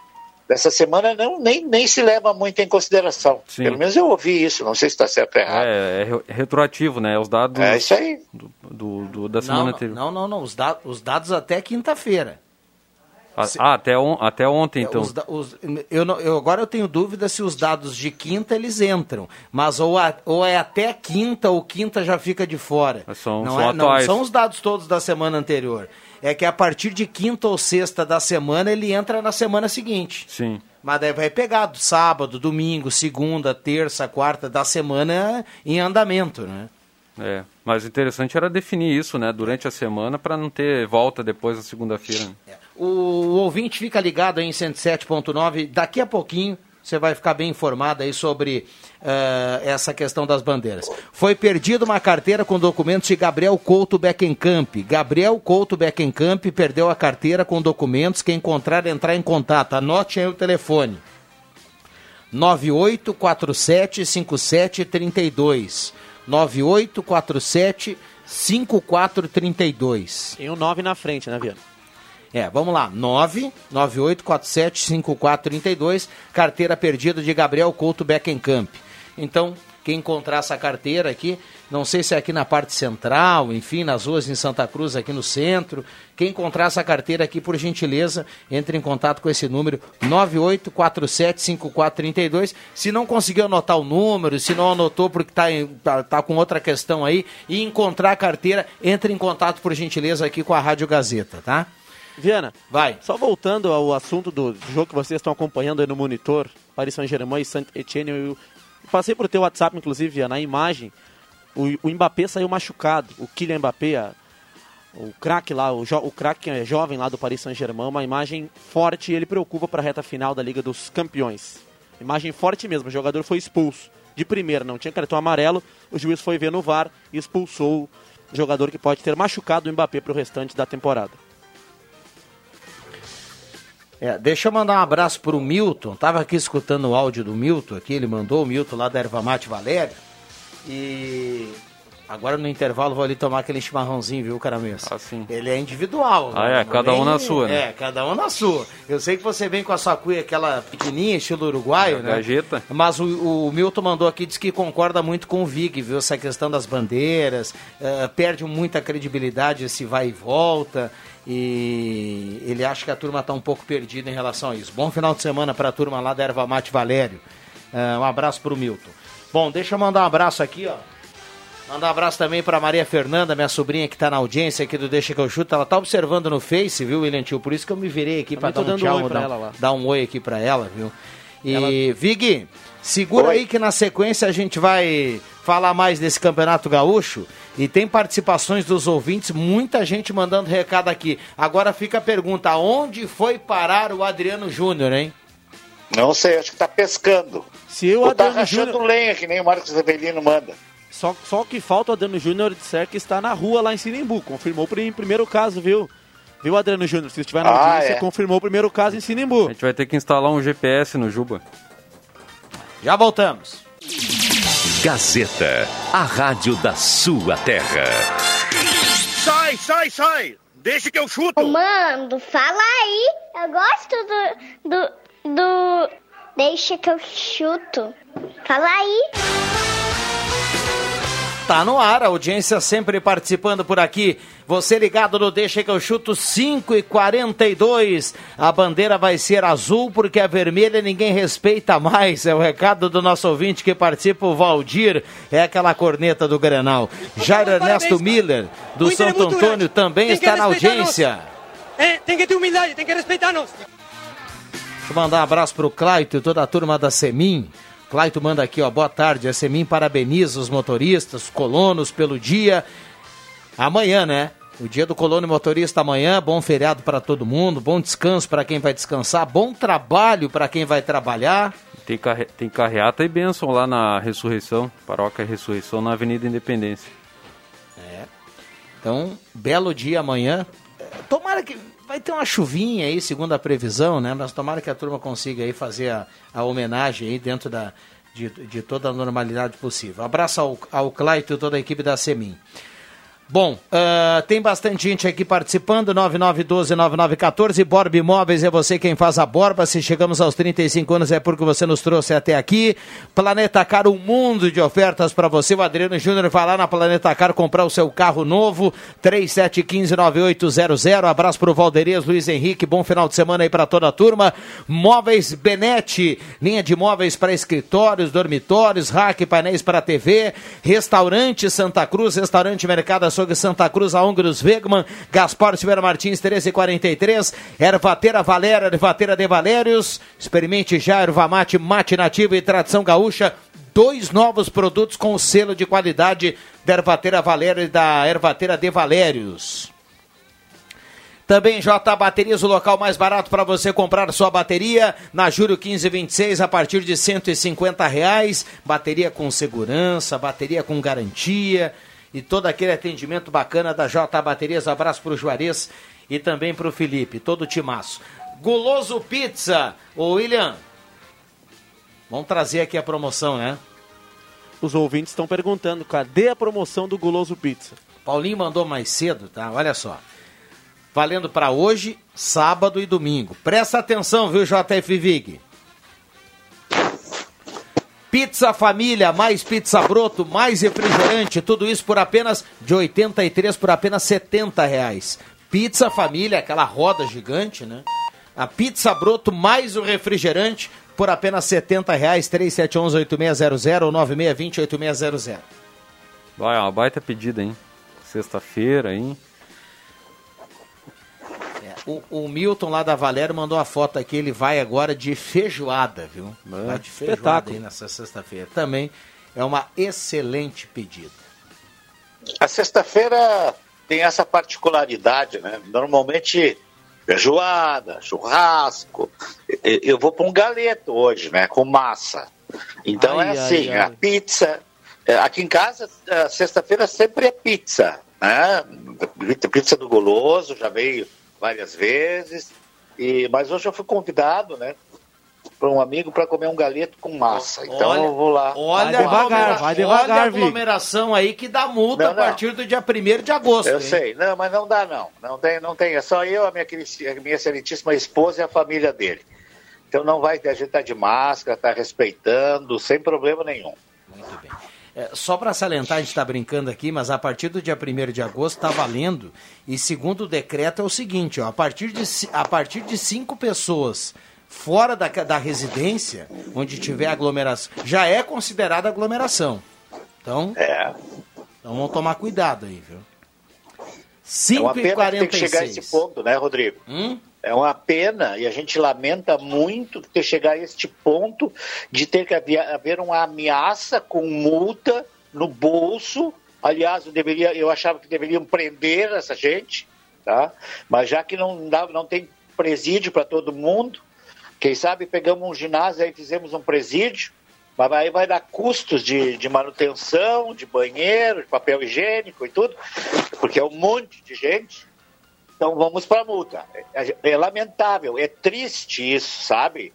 Dessa semana não, nem, nem se leva muito em consideração. Sim. Pelo menos eu ouvi isso, não sei se está certo ou errado. É, é re- retroativo, né? Os dados É isso aí. do, do- do- da semana Não, anterior. não, não, não, os, da- os dados até quinta-feira. Ah, ah, até, on- até ontem, É, então. os os- eu, não- eu- agora eu tenho dúvida se os dados de quinta eles entram, mas ou, a- ou é até quinta ou quinta já fica de fora. São- não, são é, não são os dados todos da semana anterior. É que a partir de quinta ou sexta da semana ele entra na semana seguinte. Sim. Mas daí vai pegar do sábado, domingo, segunda, terça, quarta da semana em andamento, né? É, mas o interessante era definir isso, né, durante a semana para não ter volta depois da segunda-feira. né? O, o ouvinte fica ligado aí em 107.9. Daqui a pouquinho você vai ficar bem informado aí sobre eh, essa questão das bandeiras. Foi perdida uma carteira com documentos de Gabriel Couto Beckenkamp. Gabriel Couto Beckenkamp perdeu a carteira com documentos. Quem encontrar, entrar em contato. Anote aí o telefone. 98475732. 9847 5432. Tem um 9 na frente, né, Viana? É, vamos lá. 998475432, carteira perdida de Gabriel Couto Beckenkamp. Então, quem encontrar essa carteira aqui, não sei se é aqui na parte central, enfim, nas ruas em Santa Cruz, aqui no centro, quem encontrar essa carteira aqui, por gentileza, entre em contato com esse número 98475432. Se não conseguiu anotar o número, se não anotou porque está tá, tá com outra questão aí, e encontrar a carteira, entre em contato, por gentileza, aqui com a Rádio Gazeta, tá? Viana, vai. Só voltando ao assunto do jogo que vocês estão acompanhando aí no monitor, Paris Saint-Germain e Saint-Etienne, eu passei por teu WhatsApp, inclusive, Viana, a imagem, o, o Mbappé saiu machucado, o Kylian Mbappé, a- o craque lá, o, jo, o craque que é jovem lá do Paris Saint-Germain, uma imagem forte e ele preocupa para a reta final da Liga dos Campeões. Imagem forte mesmo, o jogador foi expulso de primeira, não tinha cartão amarelo, o juiz foi ver no VAR e expulsou o jogador que pode ter machucado o Mbappé para o restante da temporada. É, deixa eu mandar um abraço pro Milton. Tava aqui escutando o áudio do Milton aqui, ele mandou o Milton lá da Erva Mate Valéria. E agora no intervalo vou ali tomar aquele chimarrãozinho, viu, Caramês? Ah, sim. Ele é individual. Ah, né? é, cada um na sua, né? É, cada um na sua. Eu sei que você vem com a sua cuia, aquela pequenininha, estilo uruguaio, É, né? gajeta. Mas o, o Milton mandou aqui, diz que concorda muito com o Vig, viu? Essa questão das bandeiras, eh, perde muita credibilidade esse vai e volta. E ele acha que a turma está um pouco perdida em relação a isso. Bom final de semana para a turma lá da Erva Mate Valério. Eh, um abraço para o Milton. Bom, deixa eu mandar um abraço aqui, ó. Mandar um abraço também para Maria Fernanda, minha sobrinha que está na audiência aqui do Deixa que eu chuto. Ela tá observando no Face, viu, William Tio? Por isso que eu me virei aqui para dar um dando tchau, oi pra dar, ela lá. dar um oi aqui para ela, viu? E Vig, segura aí que na sequência a gente vai falar mais desse Campeonato Gaúcho e tem participações dos ouvintes, muita gente mandando recado aqui. Agora fica a pergunta, onde foi parar o Adriano Júnior, hein? Não sei, acho que tá pescando. Se Ou tá Adriano rachando Júnior- lenha, que nem o Marcos Avelino manda. Só, só que falta o Adriano Júnior disser que está na rua lá em Sinimbu. Confirmou o em primeiro caso, viu? Viu, Adriano Júnior? Se estiver na Ah, audiência, é. confirmou o primeiro caso em Sinimbu. A gente vai ter que instalar um GPS no Juba. Já voltamos. Gazeta, a rádio da sua terra. Sai, sai, sai! Deixa que eu chuto! Comando, fala aí. Eu gosto do. do. do. Deixa que eu chuto. Fala aí. Tá no ar, a audiência sempre participando por aqui. Você ligado no Deixa que eu chuto 5 e 42. A bandeira vai ser azul porque a vermelha ninguém respeita mais. É o recado do nosso ouvinte que participa, o Valdir. É aquela corneta do Grenal. Jair Ernesto Miller, do O é Santo muito Antônio, também Tem está na respeitar audiência. É, tem que ter humildade, tem que respeitar-nos. Deixa eu mandar um abraço pro Claito e toda a turma da Semin. Claito manda aqui, ó, boa tarde. A Semin parabeniza os motoristas, os colonos pelo dia. Amanhã, né? O dia do colono motorista amanhã, bom feriado para todo mundo, bom descanso para quem vai descansar, bom trabalho para quem vai trabalhar. Tem, carre... tem carreata e bênção lá na Ressurreição, Paróquia Ressurreição, na Avenida Independência. É. Então, belo dia amanhã. Tomara que vai ter uma chuvinha aí, segundo a previsão, né? Mas tomara que a turma consiga aí fazer a, a homenagem aí dentro da, de, de toda a normalidade possível. Abraço ao, ao Claito e toda a equipe da Semin. Bom, ah, tem bastante gente aqui participando, 9912-9914, Borba Imóveis é você quem faz a Borba, se chegamos aos 35 anos é porque você nos trouxe até aqui, Planeta Car, um mundo de ofertas para você, o Adriano Júnior vai lá na Planeta Car comprar o seu carro novo, 3715-9800, abraço pro Valderias, Luiz Henrique, bom final de semana aí para toda a turma, Móveis Benete, linha de móveis para escritórios, dormitórios, rack, painéis para TV, Restaurante Santa Cruz, Restaurante Mercado Açougue Santa Cruz, a Ongros Wegman, Gaspar Silveira Martins, 1343, Ervateira Valera, Ervateira de Valérios, experimente já erva mate, nativo e tradição gaúcha, dois novos produtos com selo de qualidade da Ervateira Valera e da Ervateira de Valérios. Também J Baterias, o local mais barato para você comprar sua bateria. Na Júlio 1526, a partir de 150 reais. Bateria com segurança, bateria com garantia e todo aquele atendimento bacana da J Baterias. Abraço para o Juarez e também para o Felipe, todo o timaço. Guloso Pizza, ô William, vamos trazer aqui a promoção, né? Os ouvintes estão perguntando, cadê a promoção do Guloso Pizza? Paulinho mandou mais cedo, tá? Olha só. Valendo para hoje, sábado e domingo. Presta atenção, viu, JF Vig? Pizza Família, mais pizza broto, mais refrigerante, tudo isso por apenas de 83 por apenas 70 reais. Pizza Família, aquela roda gigante, né? A pizza broto mais o refrigerante por apenas 70 reais, 3711-8600 ou 9620-8600. Vai, é uma baita pedida, hein? Sexta-feira, hein? O, o Milton lá da Valério mandou uma foto aqui, ele vai agora de feijoada, viu? vai de feijoada espetáculo. aí nessa sexta-feira. Também é uma excelente pedida. A sexta-feira tem essa particularidade, né? Normalmente feijoada, churrasco. Eu- Eu vou para um galeto hoje, né? Com massa. Então Ai, é assim, ai, a ai. pizza. é, Aqui em casa, a sexta-feira sempre é pizza, né? Pizza do Goloso, já veio várias vezes. E, mas hoje eu fui convidado, né? Para um amigo para comer um galeto com massa. Então Olha- eu vou lá. Olha, a aglomera- olha a aglomeração aí que dá multa Não, a não. partir do dia 1 de agosto. Eu hein? sei, não, mas não dá não. Não tem, não tem. É só eu, a minha, a minha excelentíssima esposa e a família dele. Então não vai ter, a gente tá de máscara, tá respeitando, sem problema nenhum. É, só para salientar, a gente está brincando aqui, mas a partir do dia 1 de agosto está valendo. E segundo o decreto é o seguinte: ó, a, partir de, a partir de cinco pessoas fora da, da residência, onde tiver aglomeração, já é considerada aglomeração. Então, é. então vamos tomar cuidado aí, viu? é uma 5 e pena que tem que chegar a 46 esse ponto, né, Rodrigo? Hum? É uma pena e a gente lamenta muito ter chegar a este ponto de ter que haver, uma ameaça com multa no bolso. Aliás, eu, deveria, eu achava que deveriam prender essa gente, tá? mas já que não, dá, não tem presídio para todo mundo, quem sabe pegamos um ginásio aí fizemos um presídio, mas aí vai dar custos de, de manutenção, de banheiro, de papel higiênico e tudo, porque é um monte de gente. Então vamos para a multa. É, é lamentável, é triste isso, sabe?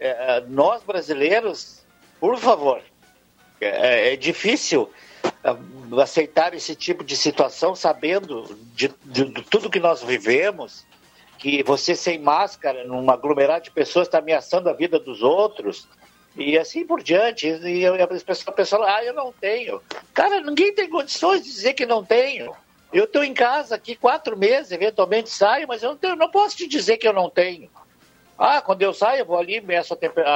É, é, nós brasileiros, por favor, é, é difícil aceitar esse tipo de situação sabendo de, de- de tudo que nós vivemos, que você sem máscara, num aglomerado de pessoas, está ameaçando a vida dos outros. E assim por diante. E a pessoa pessoa, ah, eu não tenho. Cara, ninguém tem condições de dizer que não tenho. Eu estou em casa aqui quatro meses, eventualmente saio, mas eu não, tenho, não posso te dizer que eu não tenho. Ah, quando eu saio, eu vou ali, meço a, a-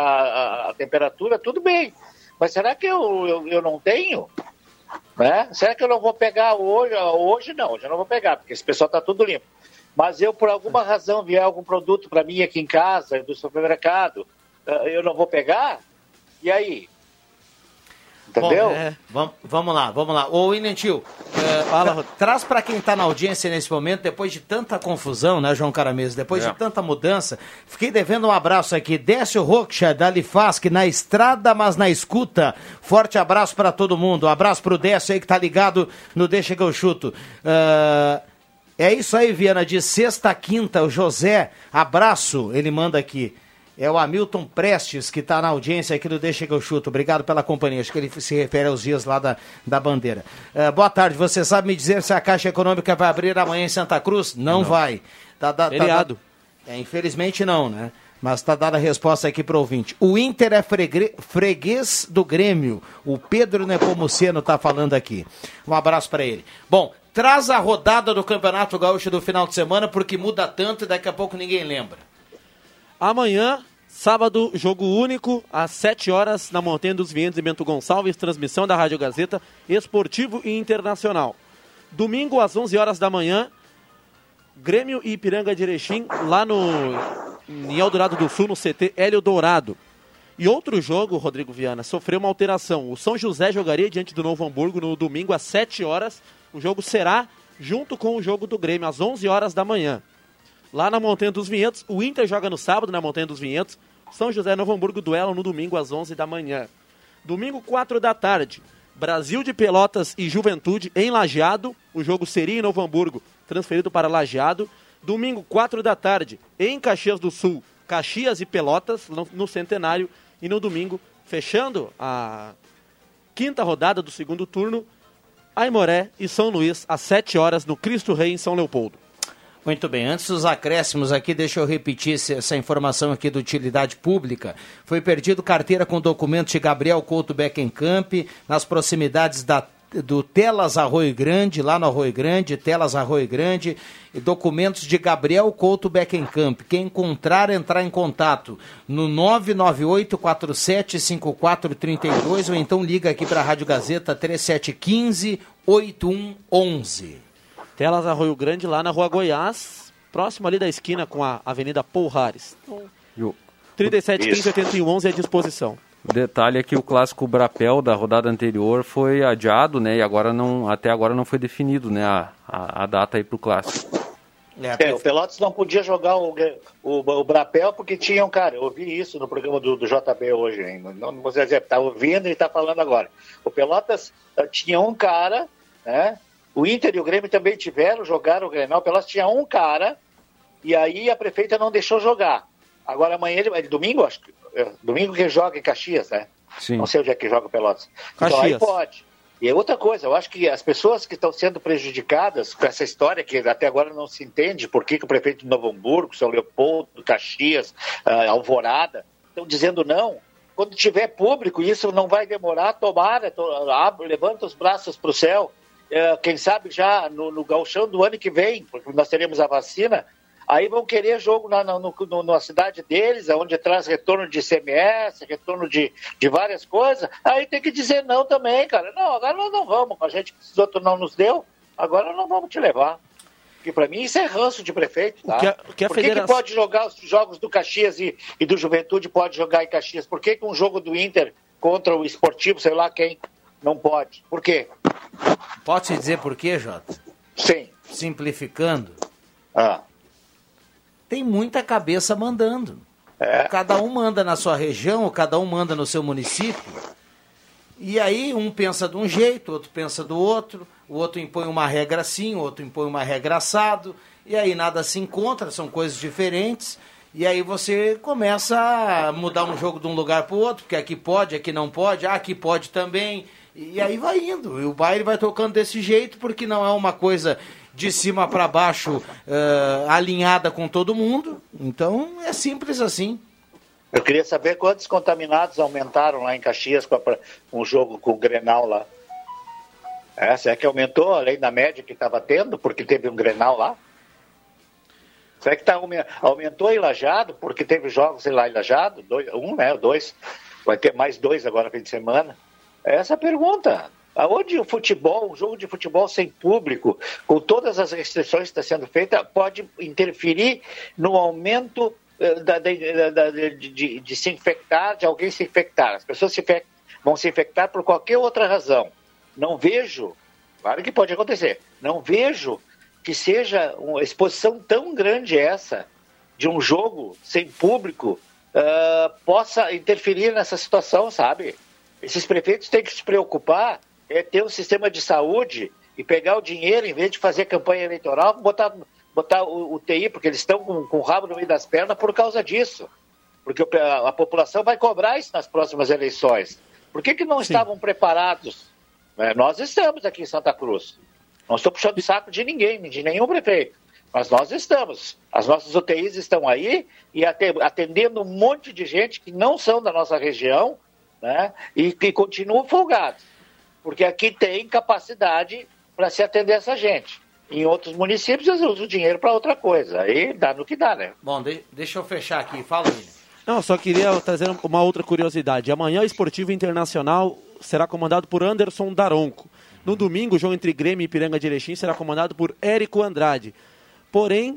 a- a temperatura, tudo bem. Mas será que eu, eu, eu não tenho? Né? Será que eu não vou pegar hoje? Hoje não, hoje eu não vou pegar, porque esse pessoal está tudo limpo. Mas eu, por alguma razão, vier algum produto para mim aqui em casa, do supermercado, eh, eu não vou pegar? E aí? Entendeu? Bom, é, vam- vamos lá, vamos lá. Ô, Tio, é, tra- traz para quem está na audiência nesse momento, depois de tanta confusão, né, João Caramês? Depois É. de tanta mudança, fiquei devendo um abraço aqui. Décio Rocha, da Lifasc, na estrada, mas na escuta. Forte abraço para todo mundo. Um abraço pro Décio aí que tá ligado no Deixa que eu chuto. Ah, é isso aí, Viana, de sexta a quinta, o José, abraço, ele manda aqui. É o Hamilton Prestes que está na audiência aqui do Deixa que eu chuto. Obrigado pela companhia. Acho que ele se refere aos dias lá da, da bandeira. Eh, boa tarde. Você sabe me dizer se a Caixa Econômica vai abrir amanhã em Santa Cruz? Não, vai. Tá, tá, tá- Feriado. é, infelizmente não, né? Mas está dada a resposta aqui para o ouvinte. O Inter é fregre- freguês do Grêmio. O Pedro Nepomuceno está falando aqui. Um abraço para ele. Bom, traz a rodada do Campeonato Gaúcho do final de semana, porque muda tanto e daqui a pouco ninguém lembra. Amanhã, sábado, jogo único, às 7 horas, na Montanha dos Vientos, em Bento Gonçalves, transmissão da Rádio Gazeta, esportivo e internacional. Domingo, às 11 horas da manhã, Grêmio e Ipiranga de Erechim, lá no em Eldorado do Sul, no CT Hélio Dourado. E outro jogo, Rodrigo Viana, sofreu uma alteração. O São José jogaria diante do Novo Hamburgo no domingo às 7 horas. O jogo será junto com o jogo do Grêmio, às 11 horas da manhã. Lá na Montanha dos Vinhedos, o Inter joga no sábado na Montanha dos Vinhedos. São José e Novo Hamburgo duelam no domingo às 11 da manhã. Domingo, 4 da tarde, Brasil de Pelotas e Juventude em Lajeado. O jogo seria em Novo Hamburgo, transferido para Lajeado. Domingo, 4 da tarde, em Caxias do Sul, Caxias e Pelotas, no, Centenário. E no domingo, fechando a quinta rodada do segundo turno, Aimoré e São Luís, às 7 horas, no Cristo Rei, em São Leopoldo. Muito bem, antes dos acréscimos aqui, deixa eu repetir essa informação aqui de utilidade pública. Foi perdido carteira com documentos de Gabriel Couto Beckenkamp nas proximidades da, do Telas Arroio Grande, lá no Arroio Grande, Telas Arroio Grande, documentos de Gabriel Couto Beckenkamp. Quem encontrar, entrar em contato no 998-475432 ou então liga aqui para a Rádio Gazeta 3715-8111. Telas Arroio Grande, lá na Rua Goiás, próximo ali da esquina com a Avenida Paul Harris. Então, E o- 37, 15, 81, 11 à disposição. O detalhe é que o clássico Brapel da rodada anterior foi adiado, né? E agora não, até agora não foi definido, né? A, a, a data aí pro clássico. É, o Pelotas não podia jogar o, o, o Brapel porque tinha um cara. Eu ouvi isso no programa do, do JB hoje ainda. Não, não vou dizer, tá ouvindo e está falando agora. O Pelotas eh, tinha um cara, né? O Inter e o Grêmio também tiveram, jogaram o Grenal. O Pelotas tinha um cara e aí a prefeita não deixou jogar. Agora amanhã, ele, é domingo, acho que. é, Domingo que joga em Caxias, né? Sim. Não sei onde é que joga o Pelotas. Então aí Caxias. pode. E é outra coisa, eu acho que as pessoas que estão sendo prejudicadas com essa história, que até agora não se entende por que, que o prefeito de Novo Hamburgo, São Leopoldo, Caxias, ah, Alvorada, estão dizendo não. Quando tiver público, isso não vai demorar, tomara, to- abre, levanta os braços para o céu. Eh, quem sabe já no, no gauchão do ano que vem, porque nós teremos a vacina, Aí vão querer jogo na, na, no- na cidade deles, onde traz retorno de ICMS, retorno de, de várias coisas. Aí tem que dizer não também, cara. Não, agora nós não vamos. A gente, esses outros não nos deu, agora não vamos te levar. Porque para mim isso é ranço de prefeito, tá? O que a- o que a Por que, federação- que pode jogar os jogos do Caxias e, e do Juventude pode jogar em Caxias? Por que, que um jogo do Inter contra o esportivo, sei lá quem, não pode? Por quê? Pode se dizer por quê, Jota? Sim. Simplificando. Ah. Tem muita cabeça mandando. É. Cada um manda na sua região, cada um manda no seu município. E aí um pensa de um jeito, outro pensa do outro, o outro impõe uma regra assim, o outro impõe uma regra assado, e aí nada se encontra, são coisas diferentes. E aí você começa a mudar um jogo de um lugar para o outro, porque aqui pode, aqui não pode, ah, aqui pode também. E aí vai indo. E o baile vai tocando desse jeito, porque não é uma coisa de cima para baixo eh, alinhada com todo mundo. Então é simples assim. Eu queria saber quantos contaminados aumentaram lá em Caxias com um jogo com o Grenal lá. É, será que aumentou além da média que estava tendo, porque teve um Grenal lá? Será que tá, aume- aumentou em Lajado, porque teve jogos lá em Lajado? Dois, um, né? Dois. Vai ter mais dois agora fim de semana. É essa a pergunta. Aonde o futebol, um jogo de futebol sem público, com todas as restrições que está sendo feita, pode interferir no aumento eh, da- da- da- de, de- se infectar, de alguém se infectar. As pessoas se vão se infectar por qualquer outra razão. Não vejo, claro que pode acontecer, não vejo que seja uma exposição tão grande essa de um jogo sem público ah, possa interferir nessa situação, sabe? Esses prefeitos têm que se preocupar é ter um sistema de saúde e pegar o dinheiro, em vez de fazer campanha eleitoral, botar, botar o, o TI, porque eles estão com, com o rabo no meio das pernas por causa disso. Porque a, a população vai cobrar isso nas próximas eleições. Por que, que não estavam preparados? É, nós estamos aqui em Santa Cruz. Não estou puxando o saco de ninguém, de nenhum prefeito. Mas nós estamos. As nossas UTIs estão aí e ate- atendendo um monte de gente que não são da nossa região né, e que continuam folgados. Porque aqui tem capacidade para se atender essa gente. Em outros municípios, eles usam o dinheiro para outra coisa. Aí dá no que dá, né? Bom, de- deixa eu fechar aqui. Fala, William. Não, só queria trazer uma outra curiosidade. Amanhã o Esportivo Internacional será comandado por Anderson Daronco. No domingo, o jogo entre Grêmio e Ipiranga de Erechim será comandado por Érico Andrade. Porém,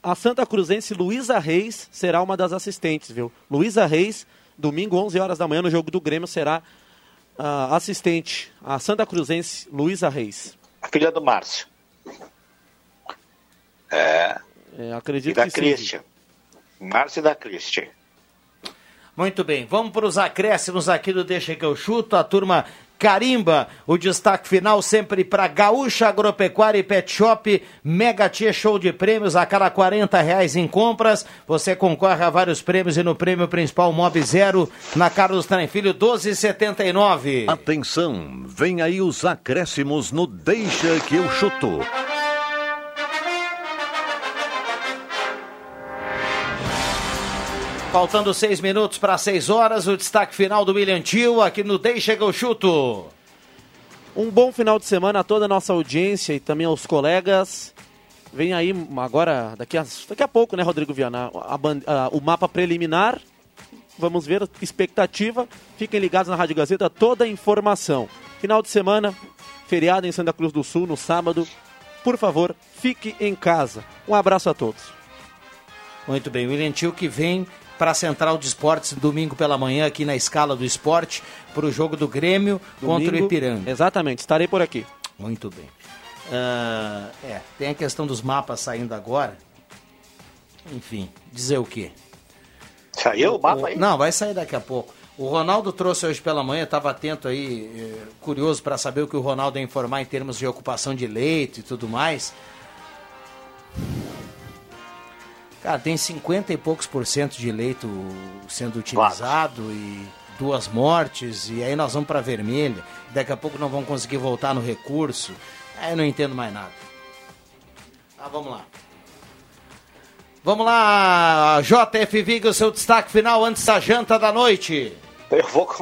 a Santa Cruzense Luísa Reis será uma das assistentes, viu? Luísa Reis, domingo, 11 horas da manhã, no jogo do Grêmio, será ah, assistente. A Santa Cruzense Luísa Reis. A filha do Márcio. É. É, E acredito da que sim. Christian. Márcio e da Christian. Muito bem, vamos para os acréscimos aqui do Deixa que eu chuto. A turma carimba o destaque final sempre para Gaúcha Agropecuária e Pet Shop. Mega Tia Show de prêmios a cada 40 reais em compras. Você concorre a vários prêmios e no prêmio principal Mob Zero na Carlos Trem Filho 1279. Atenção, vem aí os acréscimos no Deixa que eu chuto. Faltando seis minutos para seis horas, o destaque final do William Tio aqui no Deixa que eu chuto. Um bom final de semana a toda a nossa audiência e também aos colegas. Vem aí agora, daqui a, daqui a pouco, né, Rodrigo Viana? a a- o mapa preliminar. Vamos ver expectativa. Fiquem ligados na Rádio Gazeta, toda a informação. Final de semana, feriado em Santa Cruz do Sul, no sábado. Por favor, fique em casa. Um abraço a todos. Muito bem, William Tio que vem para a Central de Esportes domingo pela manhã aqui na escala do esporte para o jogo do Grêmio contra o Domingo, Ipiranga. Exatamente, estarei por aqui. Muito bem. Ah, é, tem a questão dos mapas saindo agora. Enfim, dizer o quê? Saiu o mapa aí? Não, vai sair daqui a pouco. O Ronaldo trouxe hoje pela manhã, estava atento aí, eh, curioso para saber o que o Ronaldo ia informar em termos de ocupação de leito e tudo mais. Cara, tem 50 e poucos por cento de leito sendo utilizado e duas mortes, e aí nós vamos para vermelha. Daqui a pouco não vamos conseguir voltar no recurso. Aí eu não entendo mais nada. Ah, vamos lá. Vamos lá, JF Viga, o seu destaque final antes da janta da noite. Eu vou.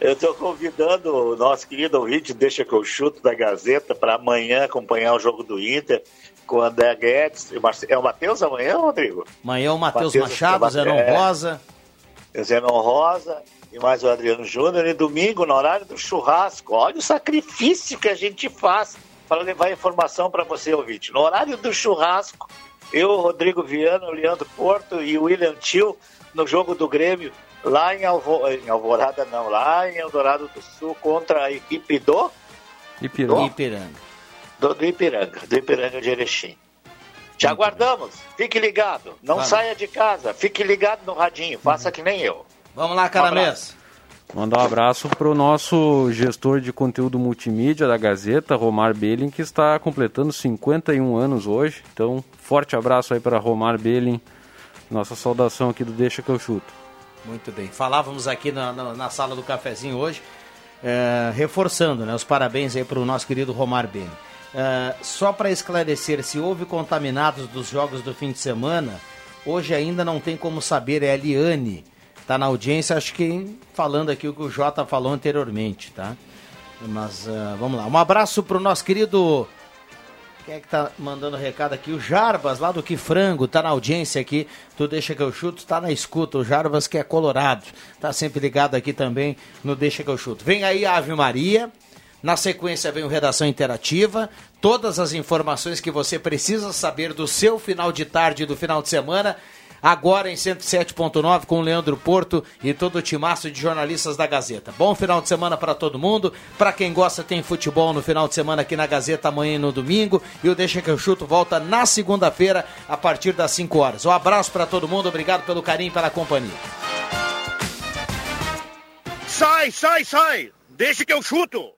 Eu estou convidando o nosso querido ouvinte, deixa que eu chuto da Gazeta, para amanhã acompanhar o jogo do Inter com o André Guedes. e É o Matheus amanhã, Rodrigo? Amanhã o Matheus Machado, Zenon é. Rosa. O Zenon Rosa e mais o Adriano Júnior. E domingo, no horário do churrasco. Olha o sacrifício que a gente faz para levar informação para você, ouvinte. No horário do churrasco, eu, Rodrigo Viana, o Leandro Porto e o William Tio no jogo do Grêmio, lá em, Alvo... em Alvorada, não, lá em Eldorado do Sul, contra a equipe do, Ipiranga. Ipiranga. Do, do Ipiranga, do Ipiranga de Erechim. Te aguardamos, fique ligado, não Vamos. saia de casa, fique ligado no radinho, faça que nem eu. Vamos lá, Caramês. Mandar um abraço para o nosso gestor de conteúdo multimídia da Gazeta, Romar Belling, que está completando 51 anos hoje. Então, forte abraço aí para Romar Belling. Nossa saudação aqui do Deixa que eu chuto. Muito bem. Falávamos aqui na, na, na sala do cafezinho hoje, eh, reforçando né, os parabéns aí para o nosso querido Romar Beni. Eh, só para esclarecer, se houve contaminados dos jogos do fim de semana, Hoje ainda não tem como saber, é a Liane. Tá na audiência, acho que falando aqui o que o Jota falou anteriormente, tá? Mas uh, vamos lá. Um abraço pro nosso querido. Quem é que tá mandando recado aqui? O Jarbas, lá do Que Frango, tá na audiência aqui. Tu deixa que eu chuto, tá na escuta. O Jarbas que é colorado. Tá sempre ligado aqui também no Deixa que eu chuto. Vem aí a Ave Maria. Na sequência vem o Redação Interativa, todas as informações que você precisa saber do seu final de tarde e do final de semana. Agora em 107.9 com o Leandro Porto e todo o timaço de jornalistas da Gazeta. Bom final de semana para todo mundo. Para quem gosta, tem futebol no final de semana aqui na Gazeta amanhã e no domingo. E o Deixa que eu chuto volta na segunda-feira a partir das 5 horas. Um abraço para todo mundo. Obrigado pelo carinho e pela companhia. Sai, sai, sai! Deixa que eu chuto!